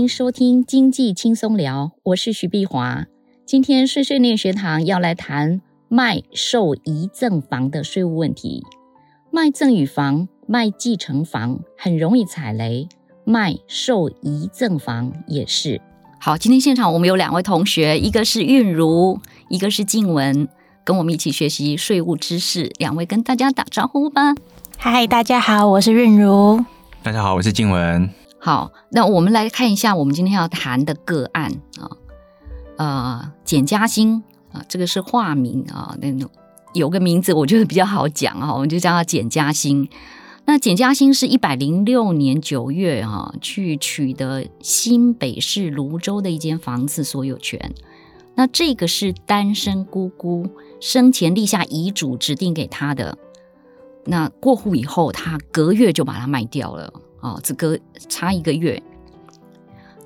迎收听经济轻松聊，我是徐碧华。今天碎碎念学堂要来谈卖受遗赠房的税务问题。卖赠与房、卖继承房很容易踩雷，卖受遗赠房也是。好，今天现场我们有两位同学，一个是韵如，一个是静文，跟我们一起学习税务知识。两位跟大家打招呼吧。嗨，大家好，我是韵如。大家好，我是静文。好，那我们来看一下我们今天要谈的个案啊，呃，简嘉欣啊，这个是化名啊，那有个名字我觉得比较好讲啊，我们就叫他简嘉欣。那简嘉欣是一百零六年九月啊，去取得新北市芦洲的一间房子所有权。那这个是单身姑姑生前立下遗嘱指定给他的。那过户以后，他隔月就把它卖掉了。哦，只隔差一个月。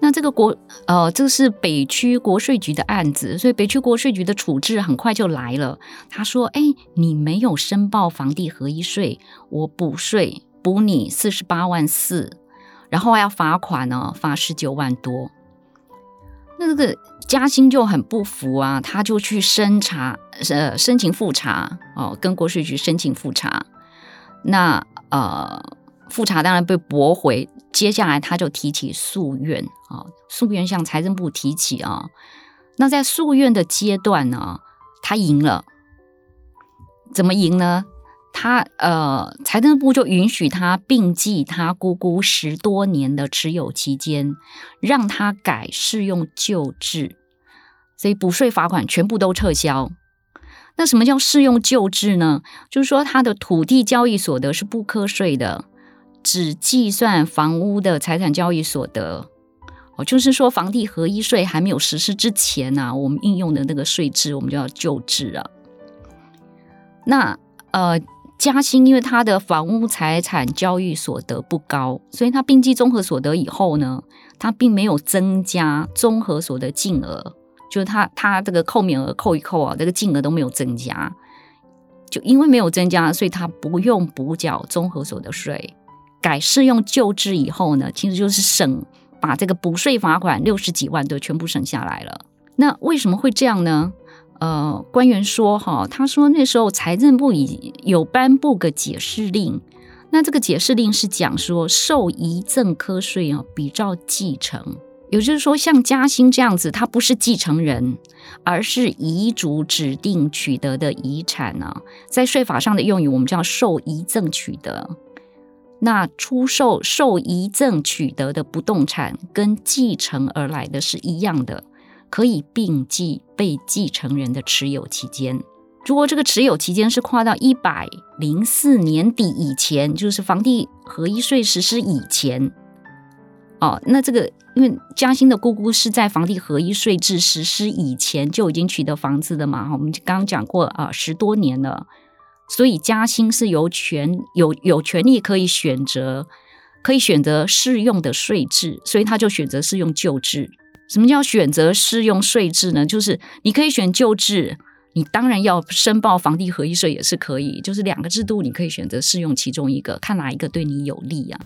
那这个国呃，这个是北区国税局的案子，所以北区国税局的处置很快就来了。他说：“哎，你没有申报房地合一税，我补税补你四十八万四，然后还要罚款呢，罚十九万多。”那这个嘉兴就很不服啊，他就去申查，呃，申请复查哦，跟国税局申请复查。那呃。复查当然被驳回，接下来他就提起诉愿啊，诉愿向财政部提起啊。那在诉愿的阶段呢，他赢了，怎么赢呢？他呃，财政部就允许他并记他姑姑十多年的持有期间，让他改适用旧制，所以补税罚款全部都撤销。那什么叫适用旧制呢？就是说他的土地交易所得是不课税的。只计算房屋的财产交易所得，哦，就是说房地合一税还没有实施之前呢、我们应用的那个税制，我们叫旧制啊。那呃，嘉兴因为他的房屋财产交易所得不高，所以他并计综合所得以后呢，他并没有增加综合所得净额，就是他他这个扣免额扣一扣啊，这个净额都没有增加，就因为没有增加，所以他不用补缴综合所得税。改适用旧制以后呢，其实就是省把这个补税罚款六十几万都全部省下来了。那为什么会这样呢？呃，官员说哈，他说那时候财政部已有颁布个解释令，那这个解释令是讲说受遗赠课税啊，比照继承，也就是说像嘉兴这样子，他不是继承人，而是遗嘱指定取得的遗产呢，在税法上的用语我们叫受遗赠取得。那出售受遗赠取得的不动产跟继承而来的是一样的，可以并计被继承人的持有期间。如果这个持有期间是跨到一百零四年底以前，就是房地合一税实施以前，哦，那这个因为嘉兴的姑姑是在房地合一税制实施以前就已经取得房子的嘛，我们刚刚讲过啊，十多年了。所以嘉兴是有权有有权利可以选择，可以选择适用的税制，所以他就选择适用旧制。什么叫选择适用税制呢？就是你可以选旧制，你当然要申报房地合一税也是可以，就是两个制度你可以选择适用其中一个，看哪一个对你有利、啊。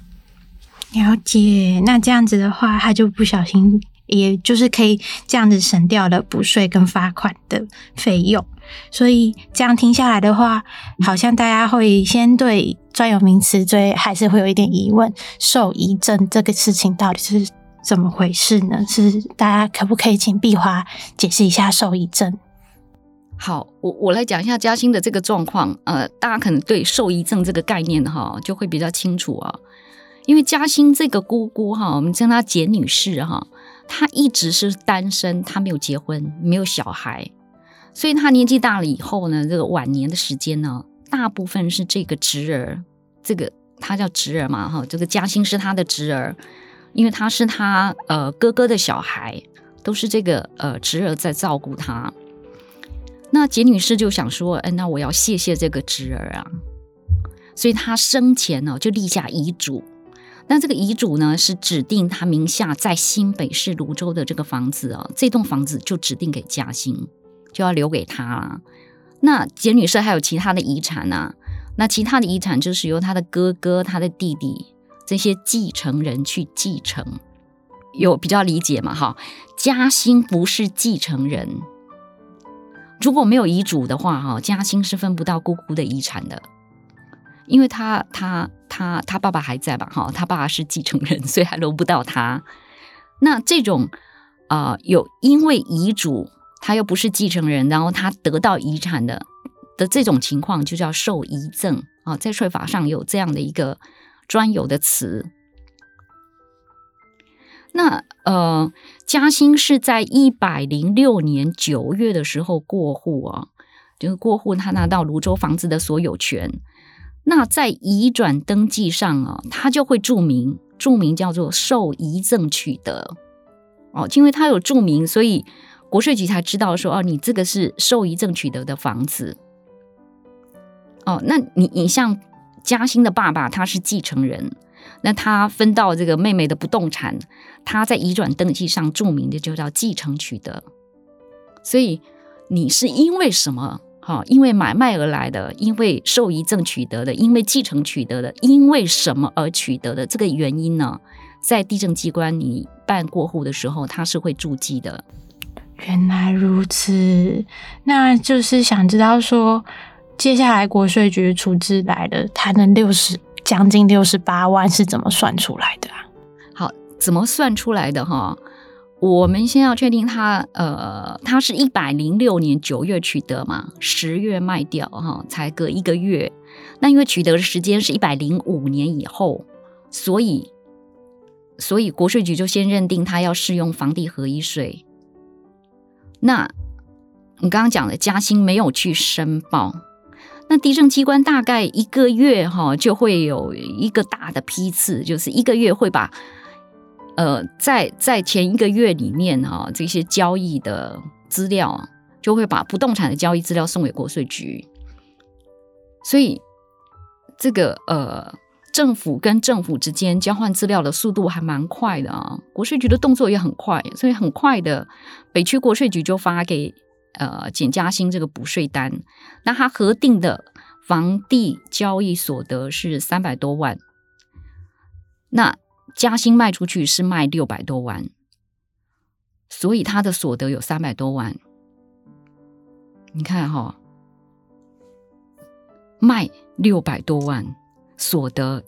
了解，那这样子的话，他就不小心，也就是可以这样子省掉了补税跟罚款的费用。所以这样听下来的话，好像大家会先对专有名词最还是会有一点疑问，受遗症这个事情到底是怎么回事呢？是大家可不可以请碧华解释一下受遗症？好，我我来讲一下嘉兴的这个状况。呃，大家可能对受遗症这个概念哈就会比较清楚啊，因为嘉兴这个姑姑哈，我们称她简女士哈，她一直是单身，她没有结婚，没有小孩。所以他年纪大了以后呢，这个晚年的时间呢，大部分是这个侄儿，这个他叫侄儿嘛，哈，这个嘉兴是他的侄儿，因为他是他呃哥哥的小孩，都是这个呃侄儿在照顾他。那简女士就想说，哎，那我要谢谢这个侄儿啊，所以他生前呢就立下遗嘱，那这个遗嘱呢是指定他名下在新北市芦洲的这个房子啊，这栋房子就指定给嘉兴。就要留给他了。那简女士还有其他的遗产啊？那其他的遗产就是由他的哥哥、他的弟弟这些继承人去继承。有比较理解嘛？哈，嘉兴不是继承人，如果没有遗嘱的话，哈，嘉兴是分不到姑姑的遗产的，因为他他他他爸爸还在吧？哈，他爸爸是继承人，所以还轮不到他。那这种啊、有因为遗嘱，他又不是继承人，然后他得到遗产的的这种情况，就叫受遗赠啊，在税法上有这样的一个专有的词。那呃，嘉兴是在一百零六年九月的时候过户啊，就是过户，他拿到芦洲房子的所有权。那在移转登记上啊，他就会注明，注明叫做受遗赠取得哦，因为他有注明，所以国税局才知道说哦，你这个是受遗赠取得的房子。哦，那你你像嘉兴的爸爸，他是继承人。那他分到这个妹妹的不动产，他在移转登记上注明的就叫继承取得。所以你是因为什么？哈，因为买卖而来的，因为受遗赠取得的，因为继承取得的，因为什么而取得的？这个原因呢，在地政机关你办过户的时候，他是会注记的。原来如此，那就是想知道说，接下来国税局处置来的，他能六十。将近六十八万是怎么算出来的啊？好，怎么算出来的哈？我们先要确定他，呃，他是一百零六年九月取得嘛，十月卖掉哈，才隔一个月。那因为取得的时间是一百零五年以后，所以，所以国税局就先认定他要适用房地合一税。那你刚刚讲的嘉兴没有去申报。那地政机关大概一个月哈就会有一个大的批次，就是一个月会把呃在在前一个月里面哈这些交易的资料就会把不动产的交易资料送给国税局，所以这个呃政府跟政府之间交换资料的速度还蛮快的啊，国税局的动作也很快，所以很快的北区国税局就发给。呃，简嘉兴这个补税单，那他核定的房地交易所得是三百多万，那嘉兴卖出去是卖六百多万，所以他的所得有三百多万。你看哈、哦，卖六百多万，所得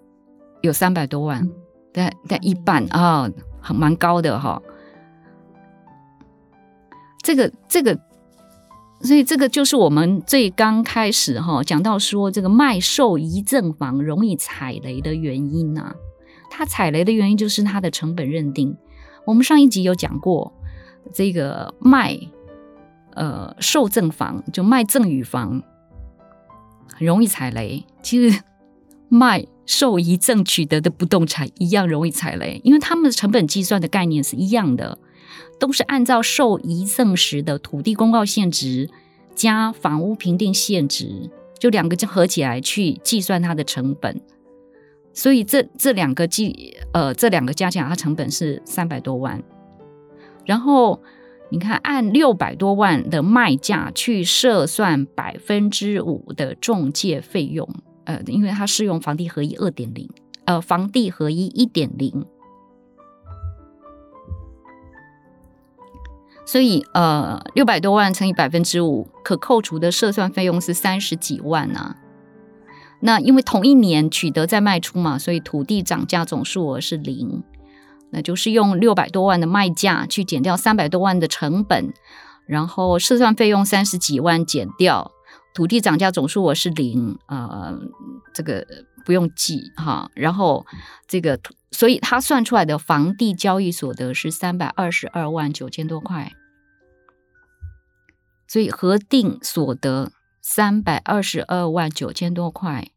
有三百多万，但但一半啊，很、哦、蛮高的哈、哦。这个这个。所以这个就是我们最刚开始哈讲到说，这个卖售遗赠房容易踩雷的原因呐、啊，它踩雷的原因就是它的成本认定。我们上一集有讲过，这个卖呃受赠房就卖赠与房很容易踩雷，其实卖受遗赠取得的不动产一样容易踩雷，因为他们的成本计算的概念是一样的。都是按照受遗赠时的土地公告现值加房屋评定现值，就两个就合起来去计算它的成本。所以这这两个计呃这两个加起来，它成本是三百多万。然后你看，按六百多万的卖价去设算百分之五的中介费用，呃，因为它适用房地合一二点零，呃，房地合一一点零。所以，呃，六百多万乘以百分之五，可扣除的设算费用是三十几万啊。那因为同一年取得再卖出嘛，所以土地涨价总数额是零。那就是用六百多万的卖价去减掉三百多万的成本，然后设算费用三十几万减掉，土地涨价总数我是零。呃，这个不用记哈。然后这个，所以他算出来的房地交易所得是三百二十二万九千多块。所以核定所得三百二十二万九千多块，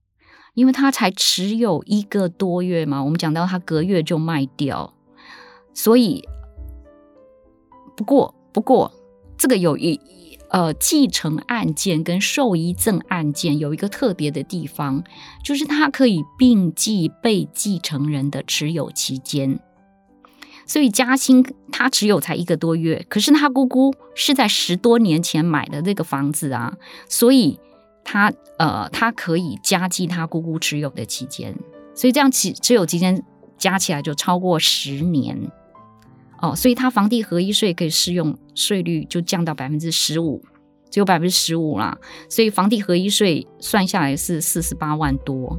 因为他才持有一个多月嘛，我们讲到他隔月就卖掉，所以不过不过这个有一呃继承案件跟受遗赠案件有一个特别的地方，就是它可以并记被继承人的持有期间。所以嘉兴他持有才一个多月，可是他姑姑是在十多年前买的这个房子啊，所以他呃他可以加计他姑姑持有的期间，所以这样持持有期间加起来就超过十年哦，所以它房地合一税可以适用税率就降到百分之十五，只有百分之十五啦。所以房地合一税算下来是四十八万多，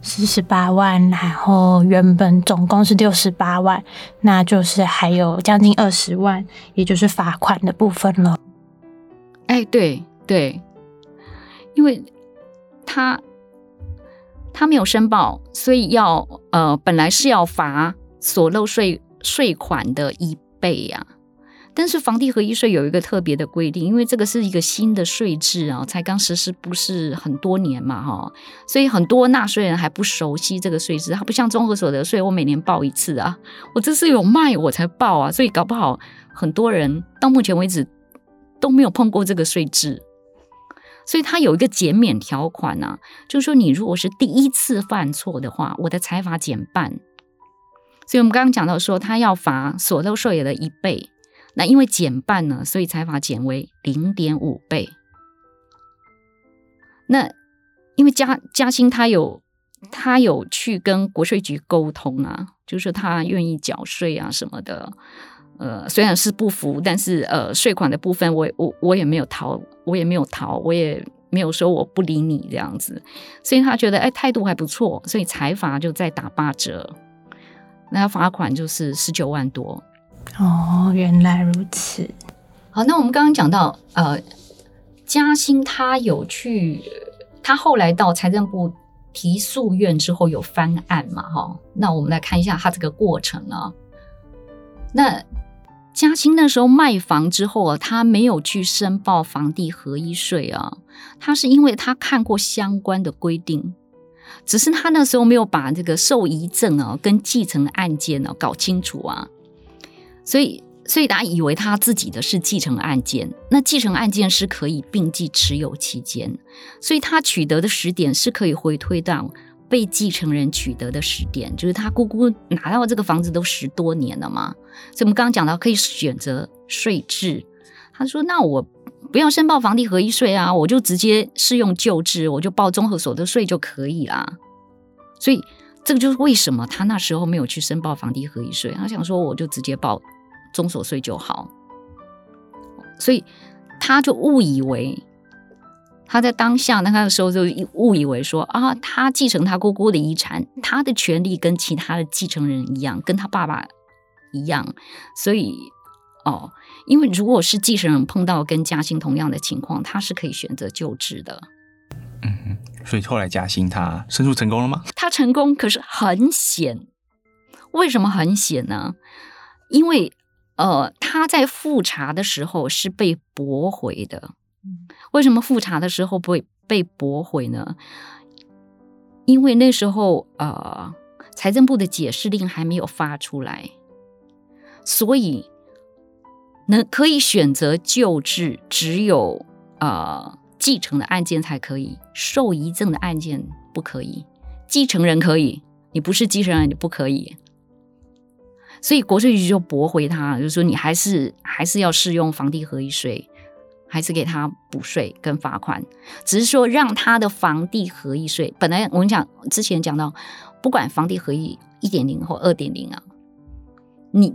四十八万，然后原本总共是六十八万，那就是还有将近二十万，也就是罚款的部分了。哎，对对，因为他他没有申报，所以要呃，本来是要罚。所漏税税款的一倍呀、啊，但是房地合一税有一个特别的规定，因为这个是一个新的税制啊，才刚实施不是很多年嘛，哈，所以很多纳税人还不熟悉这个税制，它不像综合所得税，我每年报一次啊，我这是有卖我才报啊，所以搞不好很多人到目前为止都没有碰过这个税制，所以它有一个减免条款啊，就是说你如果是第一次犯错的话，我的财罚减半。所以，我们刚刚讲到说，他要罚所漏税额的一倍，那因为减半呢，所以财罚减为零点五倍。那因为嘉嘉兴他有他有去跟国税局沟通啊，就是他愿意缴税啊什么的。呃，虽然是不服，但是呃，税款的部分我我我也没有逃，我也没有逃，我也没有说我不理你这样子。所以他觉得哎态度还不错，所以财罚就再打八折。那要罚款就是十九万多哦，原来如此。好，那我们刚刚讲到，呃，嘉兴他有去，他后来到财政部提诉愿之后有翻案嘛？哈，那我们来看一下他这个过程啊。那嘉兴那时候卖房之后啊，他没有去申报房地合一税啊，他是因为他看过相关的规定。只是他那时候没有把这个受遗赠啊跟继承案件啊搞清楚啊，所以所以大家以为他自己的是继承案件，那继承案件是可以并继持有期间，所以他取得的时点是可以回推到被继承人取得的时点，就是他姑姑拿到这个房子都十多年了嘛，所以我们刚刚讲到可以选择税制，他说那我。不要申报房地合一税啊，我就直接适用旧制，我就报综合所得税就可以啦。所以这个就是为什么他那时候没有去申报房地合一税，他想说我就直接报综所税就好。所以他就误以为他在当下那个时候就误以为说啊，他继承他姑姑的遗产，他的权利跟其他的继承人一样，跟他爸爸一样，所以。哦，因为如果是继承人碰到跟嘉兴同样的情况，他是可以选择救治的。嗯，所以后来嘉兴他申诉成功了吗？他成功，可是很险。为什么很险呢？因为呃，他在复查的时候是被驳回的。为什么复查的时候不会被驳回呢？因为那时候呃，财政部的解释令还没有发出来，所以。能可以选择救治，只有呃继承的案件才可以，受遗赠的案件不可以。继承人可以，你不是继承人你不可以。所以国税局就驳回他，就是说你还是还是要适用房地合一税，还是给他补税跟罚款，只是说让他的房地合一税，本来我们讲之前讲到，不管房地合一一点零或二点零啊，你。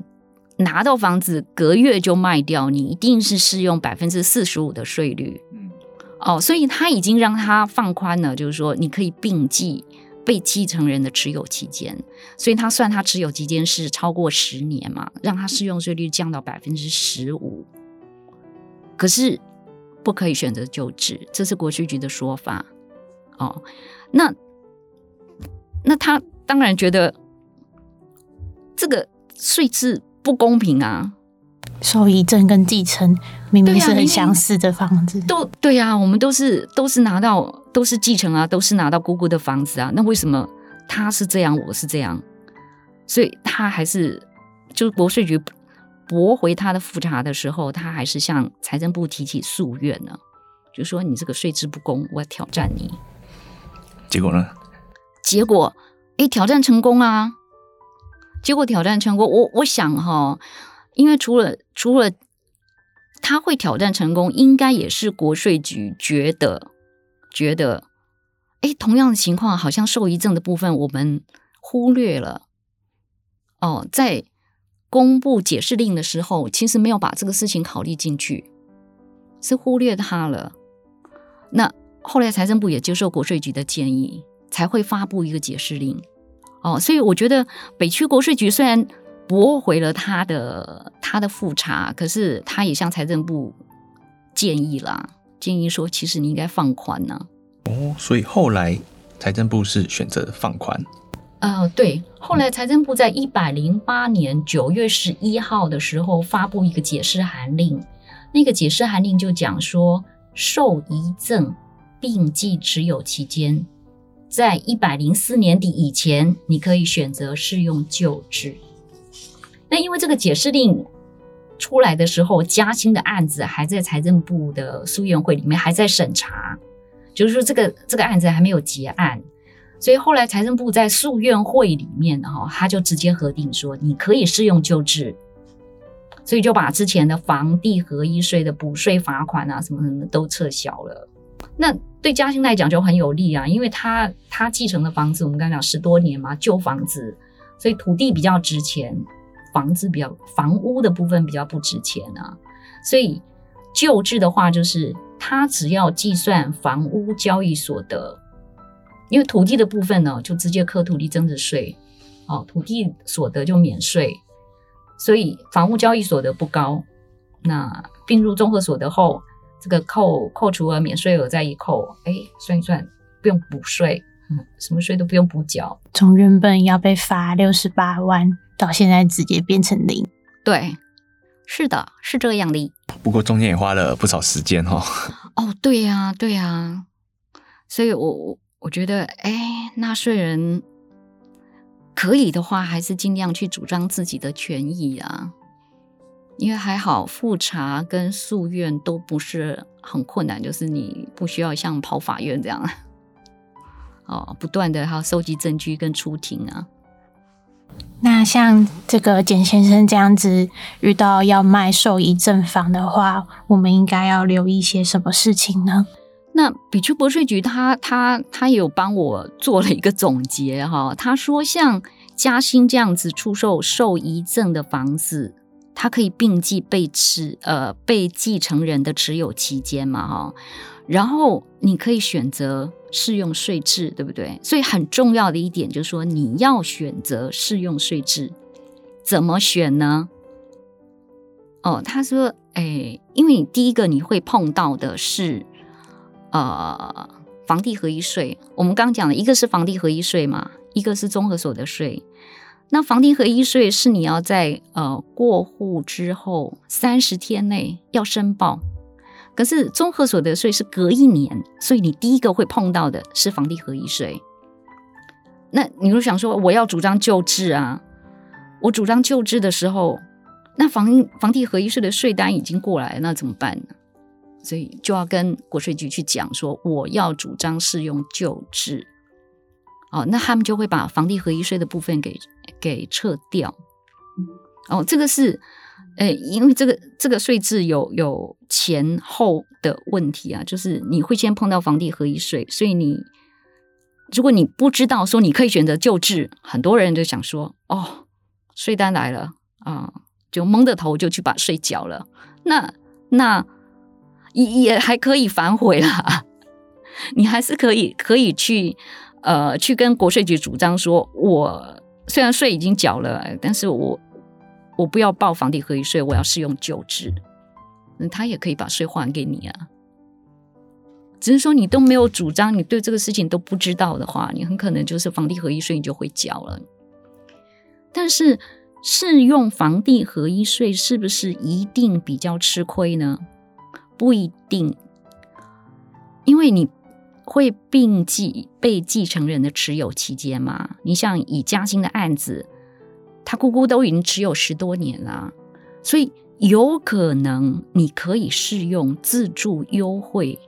拿到房子隔月就卖掉，你一定是适用百分之四十五的税率。嗯，哦，所以他已经让他放宽了，就是说你可以并计被继承人的持有期间，所以他算他持有期间是超过十年嘛，让他适用税率降到百分之十五。可是不可以选择旧制，这是国税局的说法。哦，那那他当然觉得这个税制。不公平啊！受遗赠跟继承明明是很相似的房子，啊、都对呀、啊，我们都是都是拿到都是继承啊，都是拿到姑姑的房子啊，那为什么他是这样，我是这样？所以他还是就是国税局驳回他的复查的时候，他还是向财政部提起诉愿呢，就说你这个税制不公，我要挑战你。结果呢？结果哎，挑战成功啊！结果挑战成功，我我想哈，因为除了除了他会挑战成功，应该也是国税局觉得觉得，哎，同样的情况好像受遗赠的部分我们忽略了，哦，在公布解释令的时候，其实没有把这个事情考虑进去，是忽略他了。那后来财政部也接受国税局的建议，才会发布一个解释令。哦，所以我觉得北区国税局虽然驳回了他的他的复查，可是他也向财政部建议啦，建议说其实你应该放宽呢、啊。哦，所以后来财政部是选择放宽。呃，对，后来财政部在一百零八年九月十一号的时候发布一个解释函令，那个解释函令就讲说，受遗赠并继持有期间，在一百零四年底以前，你可以选择适用旧制。那因为这个解释令出来的时候，嘉兴的案子还在财政部的诉愿会里面还在审查，就是说这个这个案子还没有结案。所以后来财政部在诉愿会里面哈，他就直接核定说，你可以适用旧制，所以就把之前的房地合一税的补税罚款啊什么什么都撤销了。那对嘉兴来讲就很有利啊，因为他他继承的房子，我们刚才讲十多年嘛，旧房子，所以土地比较值钱，房子比较房屋的部分比较不值钱啊。所以旧制的话，就是他只要计算房屋交易所得。因为土地的部分呢，就直接扣土地增值税，哦，土地所得就免税，所以房屋交易所得不高，那并入综合所得后，这个扣扣除额免税额再一扣，哎，算一算不用补税，嗯，什么税都不用补缴，从原本要被罚六十八万，到现在直接变成零。对，是的，是这样的。不过中间也花了不少时间哈、哦。哦，对呀、啊，对呀、啊，所以我我。我觉得，哎，纳税人可以的话，还是尽量去主张自己的权益啊。因为还好，复查跟诉愿都不是很困难，就是你不需要像跑法院这样，哦，不断的还要收集证据跟出庭啊。那像这个简先生这样子，遇到要卖受遗赠房的话，我们应该要留意些什么事情呢？那比丘国税局他他他也有帮我做了一个总结哈，他说像嘉兴这样子出售受遗赠的房子，它可以并继被持呃被继承人的持有期间嘛哈，然后你可以选择适用税制，对不对？所以很重要的一点就是说你要选择适用税制，怎么选呢？哦，他说，哎，因为你第一个你会碰到的是。呃，房地合一税，我们刚讲的一个是房地合一税嘛，一个是综合所得税。那房地合一税是你要在呃过户之后三十天内要申报，可是综合所得税是隔一年，所以你第一个会碰到的是房地合一税。那你如果想说，我要主张救治啊，我主张救治的时候，那房房地合一税的税单已经过来，那怎么办呢？所以就要跟国税局去讲说，我要主张适用旧制，哦，那他们就会把房地合一税的部分给给撤掉。哦，这个是，呃，因为这个这个税制有有前后的问题啊，就是你会先碰到房地合一税，所以你如果你不知道说你可以选择旧制，很多人就想说，哦，税单来了啊，就蒙着头就去把税缴了，那那。也也还可以反悔啦，你还是可以可以去呃去跟国税局主张说，我虽然税已经缴了，但是我我不要报房地合一税，我要适用旧制，那他也可以把税还给你啊。只是说你都没有主张，你对这个事情都不知道的话，你很可能就是房地合一税你就会缴了。但是适用房地合一税是不是一定比较吃亏呢？不一定，因为你会并继被继承人的持有期间嘛。你像以嘉兴的案子，他姑姑都已经持有十多年了，所以有可能你可以适用自住优惠。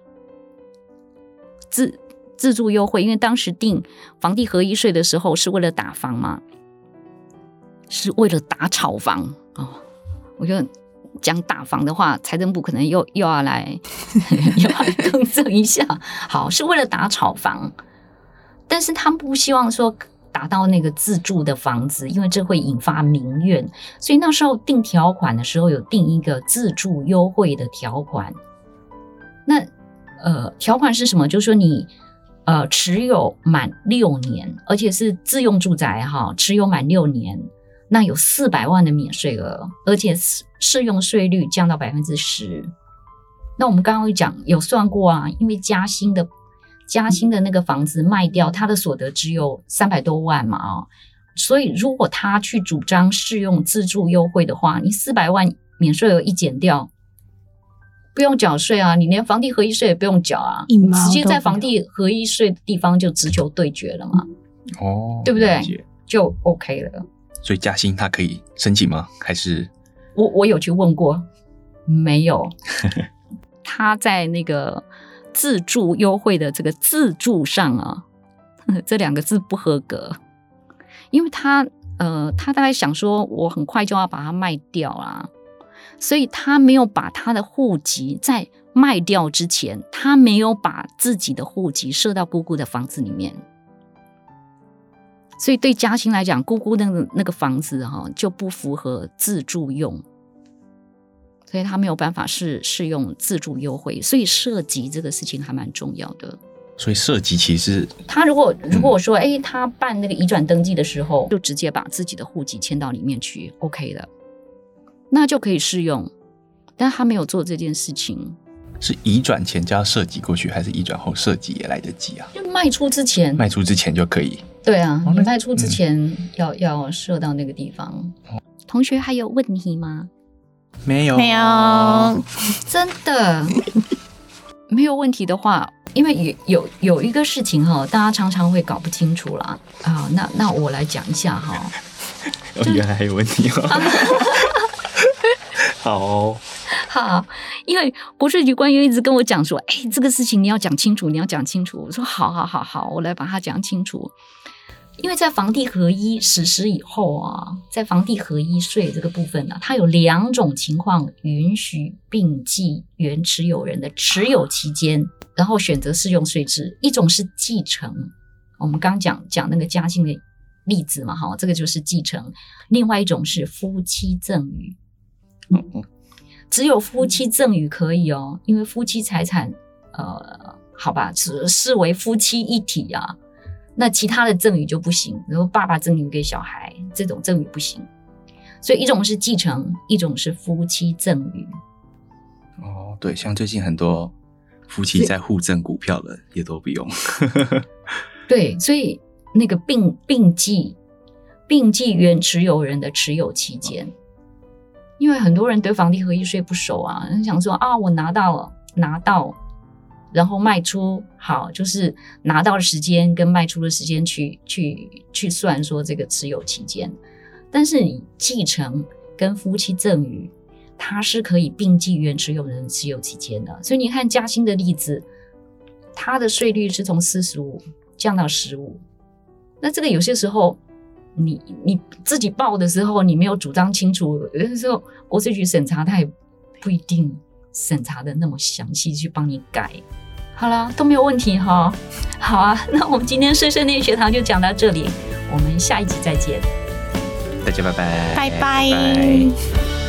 自自住优惠，因为当时定房地合一税的时候是为了打房嘛，是为了打炒房哦。我觉得。讲打房的话，财政部可能又又要来 又要来更正一下。好，是为了打炒房，但是他们不希望说达到那个自住的房子，因为这会引发民怨，所以那时候定条款的时候有定一个自住优惠的条款。那呃，条款是什么？就是说你呃持有满六年，而且是自用住宅哈，持有满六年，那有四百万的免税额，而且适用税率降到百分之十。那我们刚刚有讲有算过啊，因为嘉兴的嘉兴的那个房子卖掉，他的所得只有三百多万嘛啊，所以如果他去主张适用自住优惠的话，你四百万免税额一减掉，不用缴税啊，你连房地合一税也不用缴啊，你直接在房地合一税的地方就直球对决了嘛，哦，对不对？就 OK 了。所以嘉兴他可以申请吗？还是我我有去问过，没有。他在那个自助优惠的这个自助上啊，这两个字不合格，因为他呃，他大概想说，我很快就要把它卖掉啦，所以他没有把他的户籍在卖掉之前，他没有把自己的户籍设到姑姑的房子里面，所以对嘉兴来讲，姑姑那个那个房子哈就不符合自住用。所以他没有办法是适用自住优惠，所以涉及这个事情还蛮重要的。所以涉及其实他如果如果我说，哎、嗯，他办那个移转登记的时候，就直接把自己的户籍迁到里面去，OK 的，那就可以适用。但他没有做这件事情，是移转前就要设籍过去，还是移转后设籍也来得及啊？就卖出之前，卖出之前就可以。对啊，你卖出之前要、嗯、要射到那个地方。同学还有问题吗？没有，没有，真的没有问题的话，因为有有有一个事情哈，大家常常会搞不清楚啦。啊。那那我来讲一下哈。哦，原来还有问题哦。好哦，好，因为国税局官员一直跟我讲说，哎，这个事情你要讲清楚，你要讲清楚。我说，好好好好，我来把它讲清楚。因为在房地合一实施以后啊，在房地合一税这个部分呢、啊，它有两种情况允许并继原持有人的持有期间，然后选择适用税制。一种是继承，我们刚讲讲那个嘉兴的例子嘛，哈，这个就是继承。另外一种是夫妻赠与，只有夫妻赠与可以哦，因为夫妻财产，呃，好吧，只视为夫妻一体啊。那其他的赠与就不行，然后爸爸赠与给小孩这种赠与不行，所以一种是继承，一种是夫妻赠与。哦，对，像最近很多夫妻在互赠股票的也都不用。对，所以那个并并继并继原持有人的持有期间，因为很多人对房地合一税不熟啊，想说啊，我拿到了拿到。然后卖出好，就是拿到时间跟卖出的时间去去去算说这个持有期间，但是你继承跟夫妻赠与，它是可以并继原持有人持有期间的。所以你看嘉兴的例子，它的税率是从四十五降到十五。那这个有些时候你你自己报的时候，你没有主张清楚，有的时候国税局审查他也不一定审查的那么详细去帮你改。好了，都没有问题哈。好啊，那我们今天碎碎念学堂就讲到这里，我们下一集再见。大家拜拜，拜拜。拜拜。